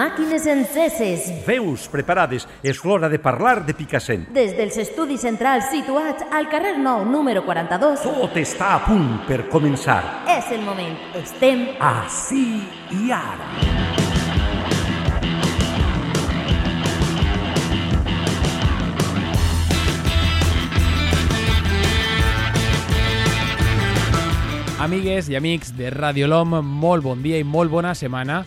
Màquines enceses. Veus preparades. És l'hora de parlar de Picassent. Des dels estudis centrals situats al carrer Nou, número 42. Tot està a punt per començar. És el moment. Estem... Així i ara. Amigues i amics de Radio LOM, molt bon dia i molt bona setmana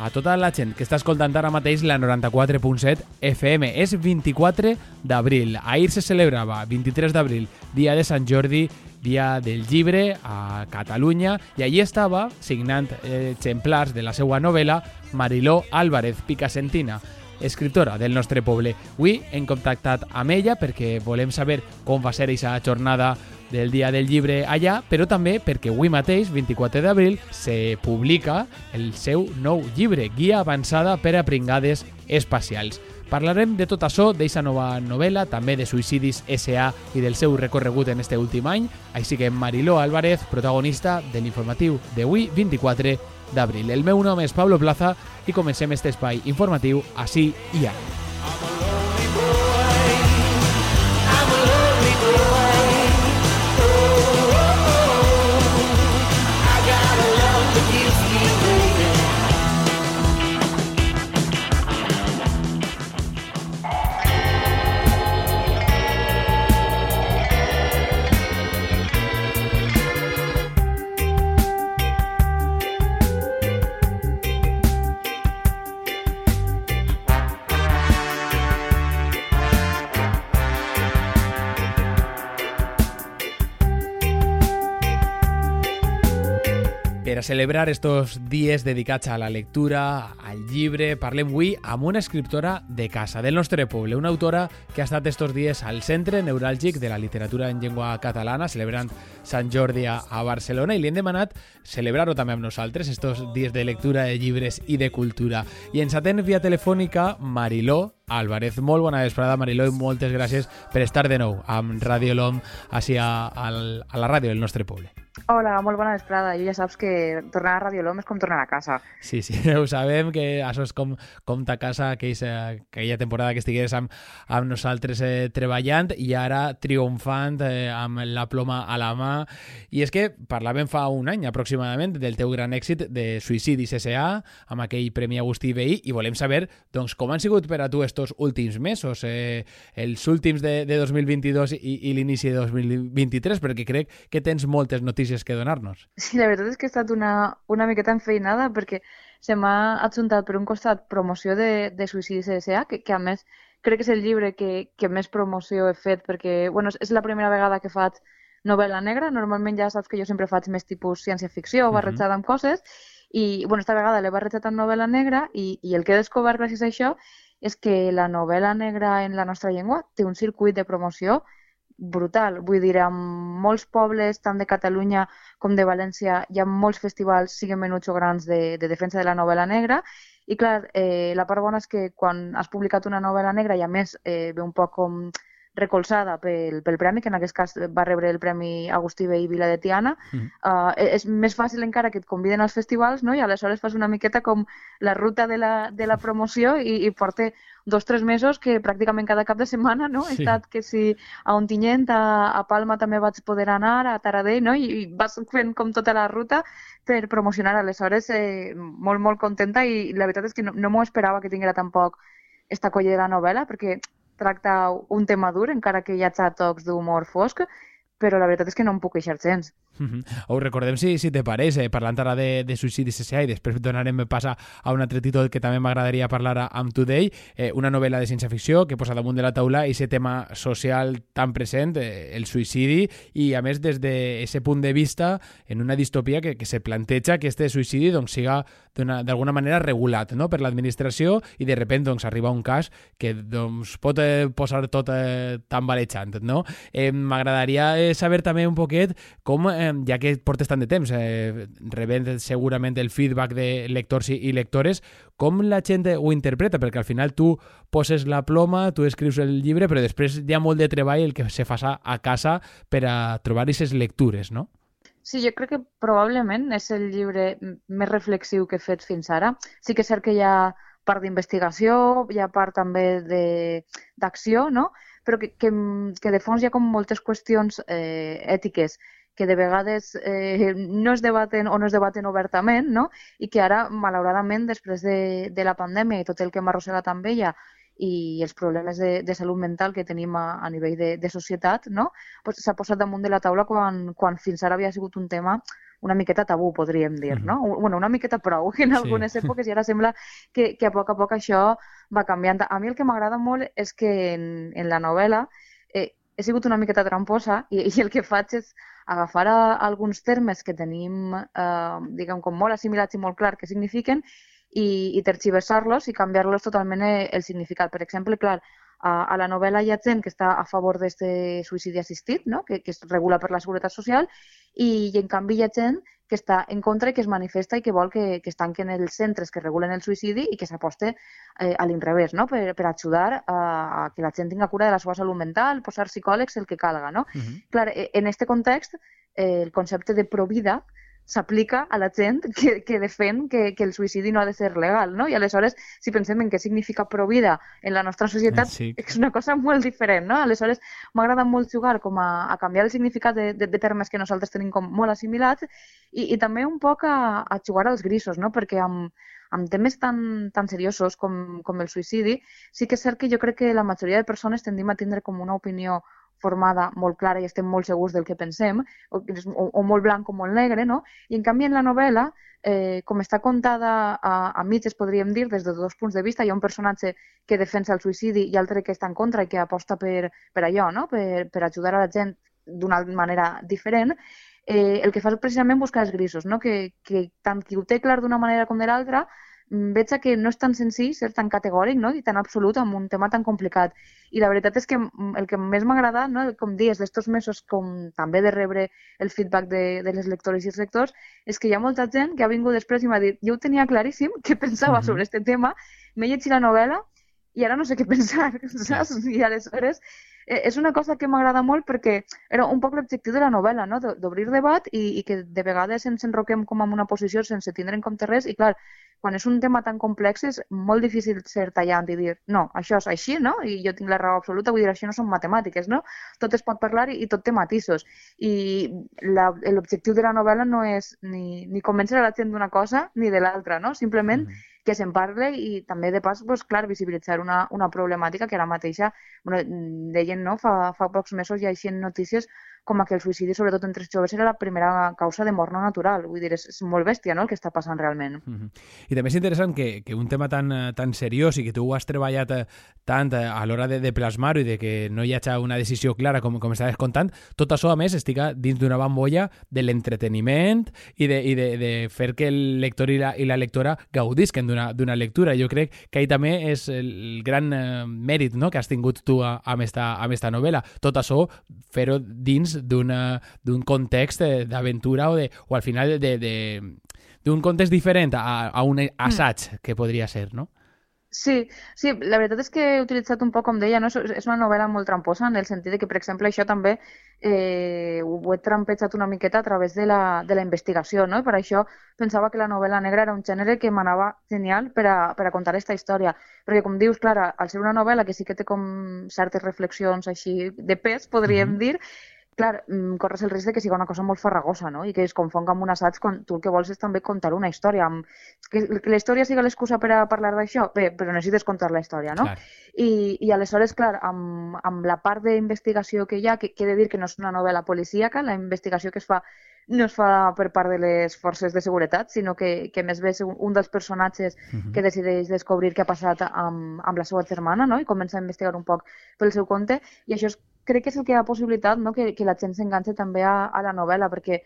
a tota la gent que està escoltant ara mateix la 94.7 FM. És 24 d'abril. Ahir se celebrava, 23 d'abril, dia de Sant Jordi, dia del llibre a Catalunya, i allí estava signant eh, exemplars de la seva novel·la Mariló Álvarez Picasentina, escriptora del nostre poble. Avui hem contactat amb ella perquè volem saber com va ser aquesta jornada del Dia del Llibre allà, però també perquè avui mateix, 24 d'abril, se publica el seu nou llibre, Guia avançada per a pringades espacials. Parlarem de tot això, d'aquesta nova novel·la, també de Suïcidis S.A. i del seu recorregut en este últim any, així que Mariló Álvarez, protagonista de l'informatiu d'avui, 24 d'abril. El meu nom és Pablo Plaza i comencem este espai informatiu així i ara. Per a celebrar estos dies dedicats a la lectura, al llibre, parlem avui amb una escriptora de casa, del nostre poble, una autora que ha estat estos dies al centre neuràlgic de la literatura en llengua catalana, celebrant Sant Jordi a, Barcelona, i li hem demanat celebrar-ho també amb nosaltres, estos dies de lectura de llibres i de cultura. I ens atén via telefònica Mariló Álvarez. Molt bona vesprada, Mariló, i moltes gràcies per estar de nou amb Radio LOM, així a, a, a la ràdio del nostre poble. Hola, molt bona vesprada. Jo ja saps que tornar a Radio LOM és com tornar a casa. Sí, sí, ho sabem, que això és com, com ta casa, aquella, aquella temporada que estigués amb, amb nosaltres eh, treballant i ara triomfant eh, amb la ploma a la mà. I és que parlàvem fa un any aproximadament del teu gran èxit de Suïcidis S.A. amb aquell Premi Agustí Veí i volem saber doncs, com han sigut per a tu estos últims mesos, eh, els últims de, de 2022 i, i l'inici de 2023, perquè crec que tens moltes notícies que donar-nos. Sí, la veritat és que he estat una, una miqueta enfeinada perquè se m'ha adjuntat per un costat promoció de, de Suïcidis S.A., que, que a més crec que és el llibre que, que més promoció he fet perquè, bueno, és la primera vegada que faig novel·la negra, normalment ja saps que jo sempre faig més tipus ciència-ficció, barrejada amb coses, i bueno, esta vegada l'he barrejat amb novel·la negra i, i el que he descobert gràcies a això és que la novel·la negra en la nostra llengua té un circuit de promoció brutal. Vull dir, en molts pobles, tant de Catalunya com de València, hi ha molts festivals, siguin menuts o grans, de, de defensa de la novel·la negra. I clar, eh, la part bona és que quan has publicat una novel·la negra i a més eh, ve un poc com recolzada pel, pel premi, que en aquest cas va rebre el Premi Agustí Veí Vila de Tiana, mm. uh, és més fàcil encara que et conviden als festivals, no? i aleshores fas una miqueta com la ruta de la, de la promoció i, i porta dos o tres mesos que pràcticament cada cap de setmana no? he Sí. estat que si a Ontinyent, a, a Palma també vaig poder anar, a Taradell, no? I, i vas fent com tota la ruta per promocionar. Aleshores, eh, molt, molt contenta i la veritat és que no, no m'ho esperava que tinguera tampoc esta colla de la novel·la, perquè tracta un tema dur, encara que hi ha tocs d'humor fosc, però la veritat és que no em puc queixar gens. Mm -hmm. Ho recordem, si, si te pareix, eh, parlant ara de, de suïcidi SSA i després donarem passa a un altre títol que també m'agradaria parlar amb Today, eh, una novel·la de ciència-ficció que posa damunt de la taula aquest tema social tan present, eh, el suïcidi, i a més des d'aquest punt de vista en una distopia que, que se planteja que este suïcidi doncs, siga d'alguna manera regulat no? per l'administració i de repent doncs, arriba un cas que doncs, pot eh, posar tot eh, tan valejant. No? Eh, M'agradaria eh, saber també un poquet com, eh, ja que portes tant de temps eh, rebent segurament el feedback de lectors i, i lectores, com la gent ho interpreta, perquè al final tu poses la ploma, tu escrius el llibre, però després hi ha molt de treball el que se fa a casa per a trobar aquestes lectures, no? Sí, jo crec que probablement és el llibre més reflexiu que he fet fins ara. Sí que és cert que hi ha part d'investigació, hi ha part també d'acció, no? però que, que, que de fons hi ha com moltes qüestions eh, ètiques que de vegades eh, no es debaten o no es debaten obertament, no? i que ara, malauradament, després de, de la pandèmia i tot el que hem arrossegat amb ella i els problemes de, de salut mental que tenim a, a nivell de, de societat, no? pues s'ha posat damunt de la taula quan, quan fins ara havia sigut un tema una miqueta tabú, podríem dir, no? Mm -hmm. bueno, una miqueta prou en algunes sí. èpoques i ara sembla que, que a poc a poc això va canviant. A mi el que m'agrada molt és que en, en la novel·la eh, he sigut una miqueta tramposa i, i el que faig és agafar a, alguns termes que tenim, eh, diguem, com molt assimilats i molt clar que signifiquen i, i tergiversar-los i canviar-los totalment el, el significat. Per exemple, clar, a, a la novel·la hi ha gent que està a favor d'aquest suïcidi assistit, no? que, que es regula per la Seguretat Social, i, i en canvi hi ha gent que està en contra i que es manifesta i que vol que, que es tanquen els centres que regulen el suïcidi i que s'aposte eh, a l'inrevés, no? per, per ajudar a, a que la gent tinga cura de la seva salut mental, posar psicòlegs, el que calga. No? Uh -huh. Clar, e, en aquest context, eh, el concepte de provida s'aplica a la gent que, que defèn que, que el suïcidi no ha de ser legal, no? I aleshores, si pensem en què significa provida en la nostra societat, sí. és una cosa molt diferent, no? Aleshores, m'agrada molt jugar com a, a canviar el significat de, de, de termes que nosaltres tenim com molt assimilats i, i també un poc a, a jugar als grisos, no? Perquè amb, amb temes tan, tan seriosos com, com el suïcidi, sí que és cert que jo crec que la majoria de persones tendim a tindre com una opinió formada molt clara i estem molt segurs del que pensem, o, o, o molt blanc o molt negre, no? I en canvi en la novel·la, eh, com està contada a, a mitges, podríem dir, des de dos punts de vista, hi ha un personatge que defensa el suïcidi i altre que està en contra i que aposta per, per allò, no? per, per ajudar a la gent d'una manera diferent, eh, el que fa és precisament buscar els grisos, no? que, que tant qui ho té clar d'una manera com de l'altra, veig que no és tan senzill ser tan categòric no? i tan absolut amb un tema tan complicat. I la veritat és que mm, el que més m'ha agradat, no? com dies, d'estos mesos, com també de rebre el feedback de, de les lectores i els lectors, és que hi ha molta gent que ha vingut després i m'ha dit jo ho tenia claríssim, què pensava uh -huh. sobre aquest tema, m'he llegit la novel·la i ara no sé què pensar, saps? I aleshores és una cosa que m'agrada molt perquè era un poc l'objectiu de la novel·la, no? d'obrir debat i, i que de vegades ens enroquem com en una posició sense tindre en compte res i clar, quan és un tema tan complex és molt difícil ser tallant i dir no, això és així, no? I jo tinc la raó absoluta, vull dir, això no són matemàtiques, no? Tot es pot parlar i, i tot té matisos. I l'objectiu de la novel·la no és ni, ni convèncer a la gent d'una cosa ni de l'altra, no? Simplement mm -hmm que se'n parle i també de pas, pues, clar, visibilitzar una, una problemàtica que ara mateixa, bueno, deien, no? fa, fa pocs mesos hi ha notícies com a que el suïcidi, sobretot entre els joves, era la primera causa de mort no natural. Vull dir, és, és molt bèstia no, el que està passant realment. Mm -hmm. I també és interessant que, que un tema tan, tan seriós i que tu ho has treballat eh, tant eh, a l'hora de, de plasmar-ho i de que no hi hagi una decisió clara, com, com estaves contant, tot això, a més, estiga dins d'una bambolla de l'entreteniment i, de, i de, de fer que el lector i la, i la lectora gaudisquen d'una lectura. Jo crec que ahí també és el gran eh, mèrit no? que has tingut tu amb esta, amb esta novel·la. Tot això, fer-ho dins d'un context d'aventura o, de, o al final de, de, d'un context diferent a, a un assaig mm. que podria ser, no? Sí, sí, la veritat és que he utilitzat un poc, com deia, no? és una novel·la molt tramposa en el sentit de que, per exemple, això també eh, ho he trampejat una miqueta a través de la, de la investigació, no? I per això pensava que la novel·la negra era un gènere que m'anava genial per a, per a contar aquesta història. Perquè, com dius, Clara, al ser una novel·la que sí que té com certes reflexions així de pes, podríem mm -hmm. dir, clar, mm, corres el risc de que sigui una cosa molt farragosa, no? I que es confonga amb un assaig quan tu el que vols és també contar una història. Amb... Que, que la història sigui l'excusa per a parlar d'això, bé, però necessites contar la història, no? Clar. I, I aleshores, clar, amb, amb la part d'investigació que hi ha, que, que he de dir que no és una novel·la policíaca, la investigació que es fa no es fa per part de les forces de seguretat, sinó que, que més bé és un, un dels personatges uh -huh. que decideix descobrir què ha passat amb, amb la seva germana no? i comença a investigar un poc pel seu compte i això és, crec que és el que ha possibilitat no? que, que la gent s'enganxa també a, a la novel·la perquè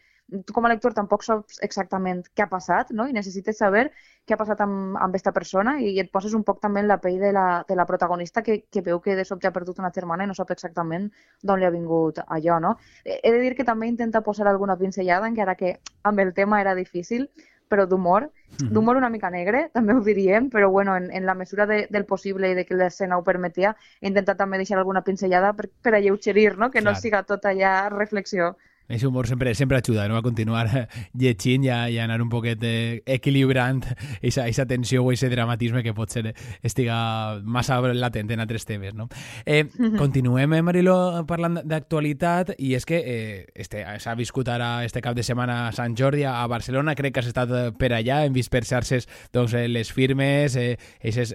tu com a lector tampoc saps exactament què ha passat no? i necessites saber què ha passat amb, amb aquesta persona i et poses un poc també en la pell de la, de la protagonista que, que veu que de sobte ha perdut una germana i no sap exactament d'on li ha vingut allò, no? He de dir que també intenta posar alguna pinzellada, encara que amb el tema era difícil, però d'humor, d'humor una mica negre, també ho diríem, però bueno, en, en la mesura de, del possible i de que l'escena ho permetia, he intentat també deixar alguna pinzellada per, per alleugerir, no? que no Clar. siga tot allà reflexió. Ese humor sempre, sempre ajuda no? a continuar llegint i a, i a anar un poquet eh, equilibrant aquesta tensió o aquest dramatisme que pot ser estiga massa latent en altres temes. No? Eh, continuem, eh, Mariló, parlant d'actualitat i és que eh, este, s'ha viscut ara este cap de setmana a Sant Jordi a Barcelona, crec que has estat eh, per allà, hem vist per xarxes doncs, eh, les firmes, eh, esos,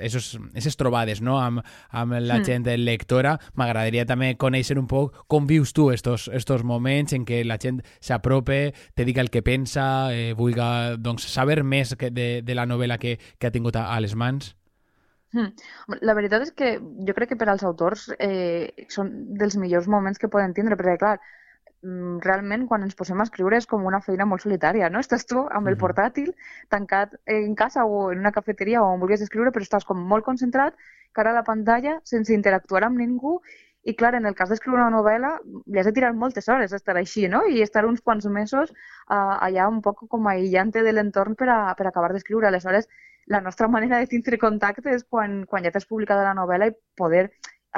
eses trobades no? amb, amb la Mm. gent lectora. M'agradaria també conèixer un poc com vius tu estos, estos moments en què la gent s'aprope, te diga el que pensa, eh, vulga doncs, saber més que de, de la novel·la que, que ha tingut a, a les mans. Mm. La veritat és que jo crec que per als autors eh, són dels millors moments que poden tindre, perquè clar, mm, realment quan ens posem a escriure és com una feina molt solitària, no? Estàs tu amb el Mhm. portàtil, tancat en casa o en una cafeteria o on vulguis escriure, però estàs com molt concentrat, cara a la pantalla, sense interactuar amb ningú, i clar, en el cas d'escriure una novel·la, li has de tirar moltes hores estar així, no? I estar uns quants mesos uh, allà un poc com aïllant-te de l'entorn per, a, per acabar d'escriure. Aleshores, la nostra manera de tindre contacte és quan, quan ja t'has publicat la novel·la i poder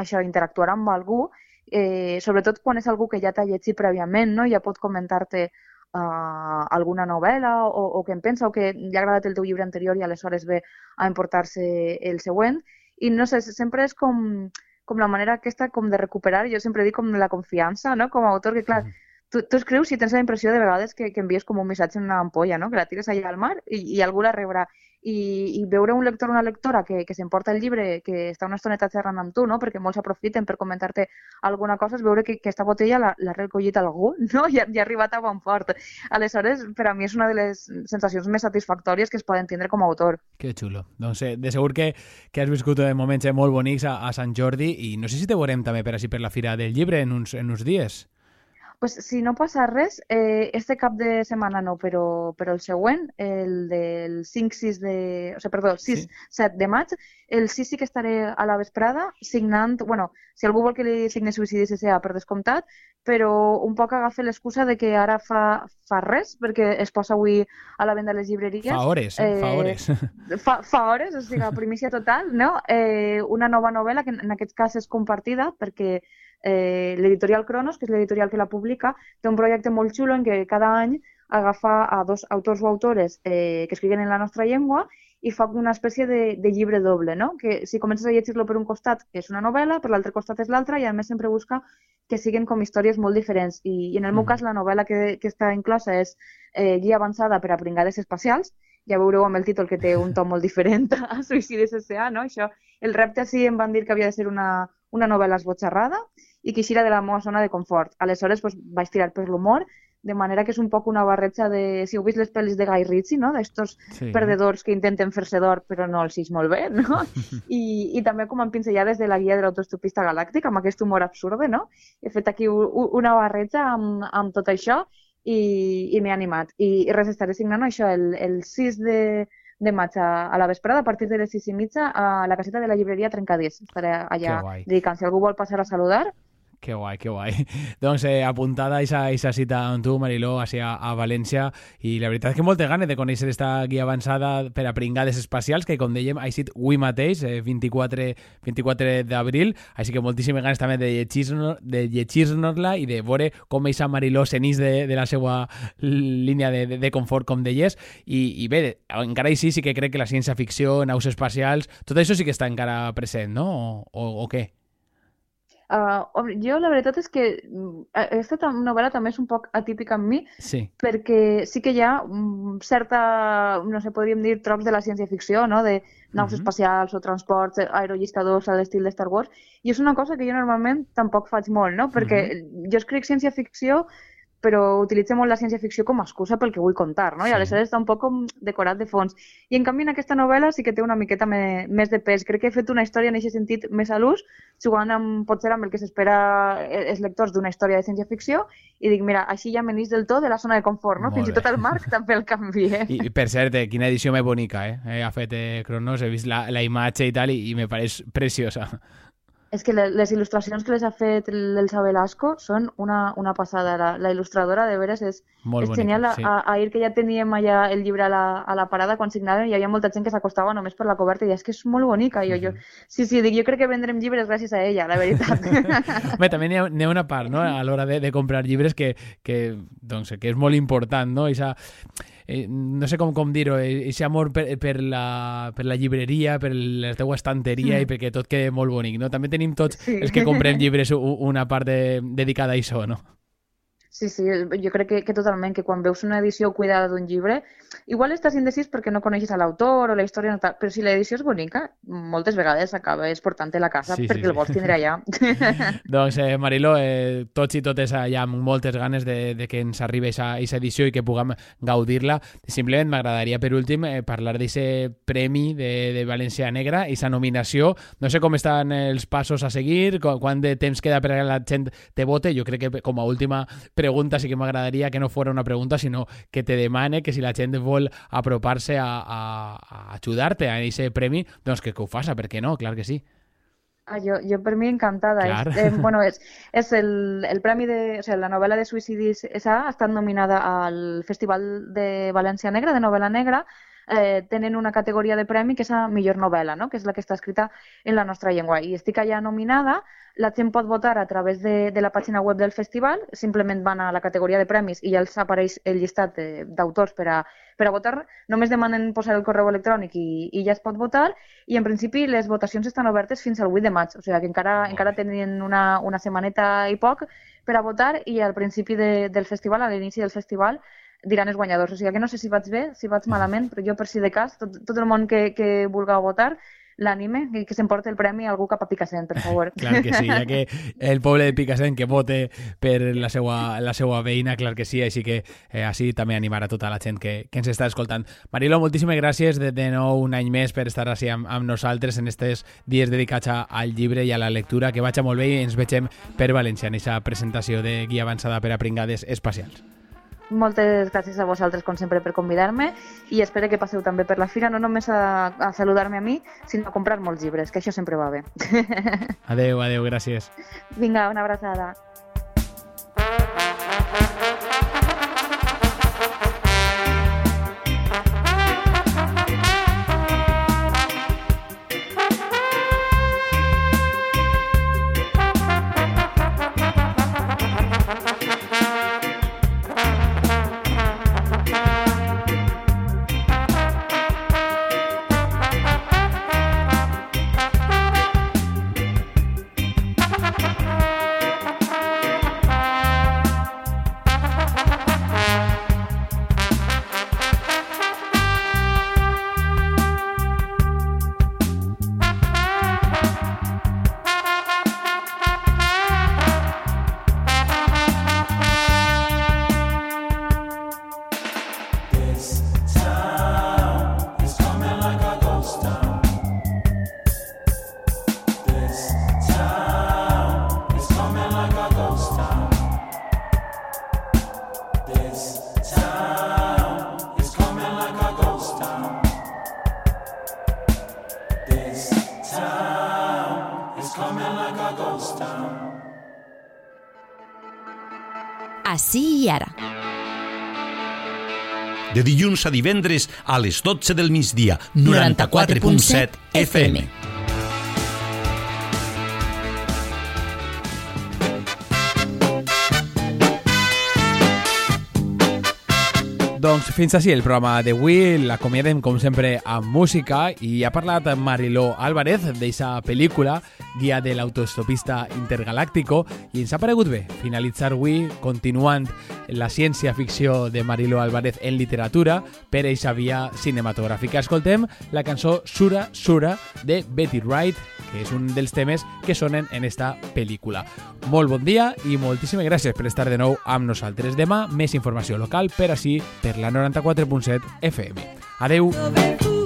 això, interactuar amb algú, eh, sobretot quan és algú que ja t'ha llegit prèviament, no? ja pot comentar-te uh, alguna novel·la o, o que en pensa o que li ha agradat el teu llibre anterior i aleshores ve a emportar-se el següent. I no sé, sempre és com, com la manera aquesta com de recuperar, jo sempre dic com la confiança, no? Com a autor, que clar, tu, tu escrius i tens la impressió de vegades que, que envies com un missatge en una ampolla, no? Que la tires allà al mar i, i algú la rebrà. I, i veure un lector o una lectora que, que s'emporta el llibre, que està una estoneta xerrant amb tu, no? perquè molts aprofiten per comentar-te alguna cosa, és veure que, que aquesta botella l'ha recollit algú no? I, i ha arribat a bon port. Aleshores, per a mi és una de les sensacions més satisfactòries que es poden tindre com a autor. Que xulo. Doncs eh, de segur que, que has viscut eh, moments eh, molt bonics a, a Sant Jordi i no sé si te veurem també per així per la Fira del Llibre en uns, en uns dies. Pues si no passa res, eh, este cap de setmana no, però, però el següent, el del 5-6 de... O sigui, perdó, el 6-7 Sí. de maig, el 6 sí que estaré a la vesprada signant... bueno, si algú vol que li signi Suïcidi CCA, per descomptat, però un poc agafa l'excusa de que ara fa, fa res, perquè es posa avui a la venda a les llibreries. Fa hores, eh? Fa Eh, hores. fa, fa hores, o sigui, primícia total, no? Eh, una nova novel·la que en aquest cas és compartida perquè eh, l'editorial Cronos, que és l'editorial que la publica, té un projecte molt xulo en què cada any agafa a dos autors o autores eh, que escriguen en la nostra llengua i fa una espècie de, de llibre doble, no? Que si comences a llegir-lo per un costat és una novel·la, per l'altre costat és l'altra i a més sempre busca que siguin com històries molt diferents. I, i en el meu Mhm. cas la novel·la que, que està inclosa és eh, Guia avançada per a pringades espacials, ja veureu amb el títol que té un to molt diferent a Suïcidi S.A., no? Això, el repte sí em van dir que havia de ser una, una novel·la esbotxarrada i que de la meva zona de confort. Aleshores, doncs, vaig tirar per l'humor, de manera que és un poc una barreja de... Si heu vist les pel·lis de Guy Ritchie, no? D'estos Sí. perdedors que intenten fer-se d'or però no els ix molt bé, no? I, I també com amb pinzellades de la guia de l'autostopista galàctic, amb aquest humor absurde, no? He fet aquí una barreja amb, amb tot això i, i m'he animat. I, I res, estaré signant això el, el 6 de, de maig a, a la vesprada, a partir de les 6 i mitja, a la caseta de la llibreria Trencadís. Estaré allà dedicant. Si algú vol passar a saludar, Que guai, que guai. doncs eh, apuntada aquesta cita amb tu, Mariló, així a, a València, i la veritat és que moltes ganes de conèixer esta guia avançada per a pringades espacials, que com dèiem, ha estat avui mateix, eh, 24, 24 d'abril, així que moltíssimes ganes també de llegir-nos- de llegir-nos-la i de veure com eixa Mariló s'enís de, de la seva línia de, de, de confort, com deies, i, i bé, encara així sí que crec que la ciència-ficció, naus espacials, tot això sí que està encara present, no? O, o, o què? Uh, jo la veritat és que mm, aquesta novel·la també és un poc atípica en mi, sí. perquè sí que hi ha certa, no sé, podríem dir, trocs de la ciència-ficció, no?, de naus uh -huh. espacials o transports aerolliscadors a l'estil de Star Wars, i és una cosa que jo normalment tampoc faig molt, no?, perquè uh -huh. jo escric ciència-ficció però utilitza molt la ciència-ficció com a excusa pel que vull contar, no? I aleshores està un poc com decorat de fons. I en canvi en aquesta novel·la sí que té una miqueta me, més de pes. Crec que he fet una història en aquest sentit més a l'ús, jugant amb, potser amb el que s'espera eh, els lectors d'una història de ciència-ficció i dic, mira, així ja menís del tot de la zona de confort, no? Molt Fins bé. i tot el Marc també el canvia. I, per cert, eh, quina edició més bonica, eh? eh ha fet eh, Cronos, he vist la, la imatge i tal i, i me pareix preciosa. És que les il·lustracions que les ha fet l'Elsa Velasco són una, una passada. La, la il·lustradora, de veres, és, Molt és bonica, genial. Sí. A, ahir que ja teníem allà el llibre a la, a la parada, quan signàvem, hi havia molta gent que s'acostava només per la coberta i és que és molt bonica. Jo, jo, sí, sí, dic, jo crec que vendrem llibres gràcies a ella, la veritat. Bé, també n'hi ha, ha una part, no?, a l'hora de, de comprar llibres que, que, doncs, que és molt important, no? Ixa, eh, no sé com, com dir-ho, aquest amor per, per, la, per la llibreria, per la teua estanteria mm. i perquè tot quede molt bonic, no? També tenim tots sí. els que comprem llibres una part de, dedicada a això, no? Sí, sí, jo crec que, que totalment, que quan veus una edició cuidada d'un llibre, igual estàs indecís perquè no coneixes l'autor o la història, no tal, però si l'edició és bonica, moltes vegades acabes portant-te la casa sí, perquè sí, el vols tindre allà. doncs, eh, Mariló, eh, tots i totes allà amb moltes ganes de, de que ens arribi aquesta edició i que puguem gaudir-la. Simplement m'agradaria, per últim, eh, parlar d'aquest premi de, de València Negra i sa nominació. No sé com estan els passos a seguir, quant de temps queda per a la gent te vote. Jo crec que com a última pregunta sí que m'agradaria que no fos una pregunta, sinó que te demane que si la gent vol apropar-se a, a, a ajudar-te a aquest premi, doncs que, que ho faça, per què no? Clar que sí. Ah, jo, jo per mi encantada. Clar. És, eh, bueno, és, és el, el premi de... O sigui, la novel·la de Suïcidis S.A. ha estat nominada al Festival de València Negra, de novel·la negra, eh, tenen una categoria de premi que és la millor novel·la, no? que és la que està escrita en la nostra llengua. I estic allà nominada, la gent pot votar a través de, de la pàgina web del festival, simplement van a la categoria de premis i ja els apareix el llistat d'autors per, a, per a votar. Només demanen posar el correu electrònic i, i ja es pot votar i en principi les votacions estan obertes fins al 8 de maig, o sigui que encara, encara tenen una, una setmaneta i poc per a votar i al principi de, del festival, a l'inici del festival, diran els guanyadors. O sigui que no sé si vaig bé, si vaig malament, però jo per si de cas, tot, tot el món que, que vulgui votar, l'anime i que s'emporti el premi a algú cap a Picassent, per favor. clar que sí, ja que el poble de Picassent que vote per la seva, la seva veïna, clar que sí, així que eh, així també animar a tota la gent que, que ens està escoltant. Marilo, moltíssimes gràcies de, de nou un any més per estar així amb, amb nosaltres en aquests dies dedicats al llibre i a la lectura, que vaig molt bé i ens vegem per València en aquesta presentació de guia avançada per a pringades espacials. Moltes gràcies a vosaltres, com sempre, per convidar-me i espero que passeu també per la fira, no només a, a saludar-me a mi, sinó a comprar molts llibres, que això sempre va bé. Adeu, adeu, gràcies. Vinga, una abraçada. De dilluns a divendres a les 12 del migdia, 94.7 FM. Doncs fins així el programa d'avui, l'acomiadem com sempre amb música. I ha parlat Mariló Álvarez d'eixa pel·lícula guia de l'autostopista intergaláctico, i ens ha paregut bé finalitzar avui continuant la ciència-ficció de Marilo Álvarez en literatura per eixa via cinematogràfica. Escoltem la cançó Sura Sura de Betty Wright, que és un dels temes que sonen en esta pel·lícula. Molt bon dia i moltíssimes gràcies per estar de nou amb nosaltres. Demà més informació local per així per la 94.7 FM. Adeu!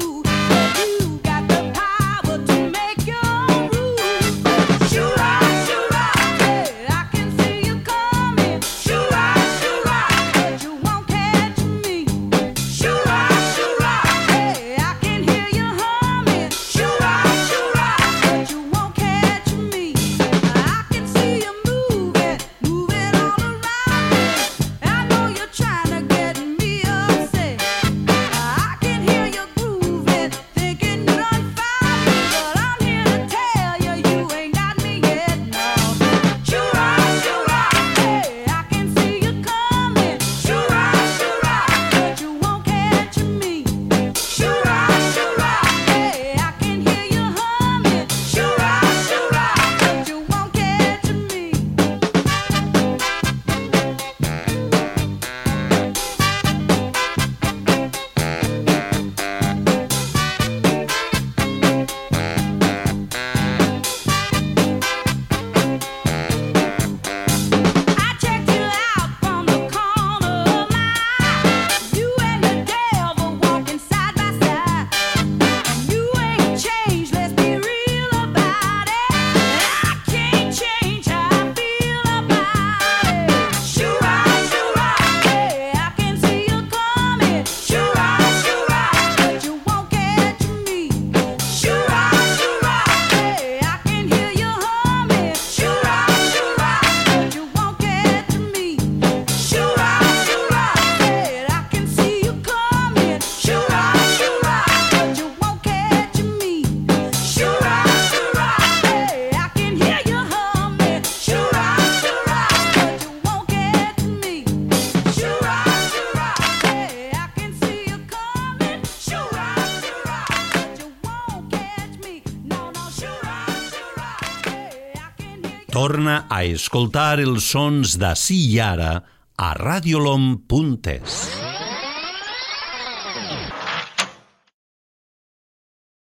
Torna a escoltar els sons d'ací i ara a radiolom.es.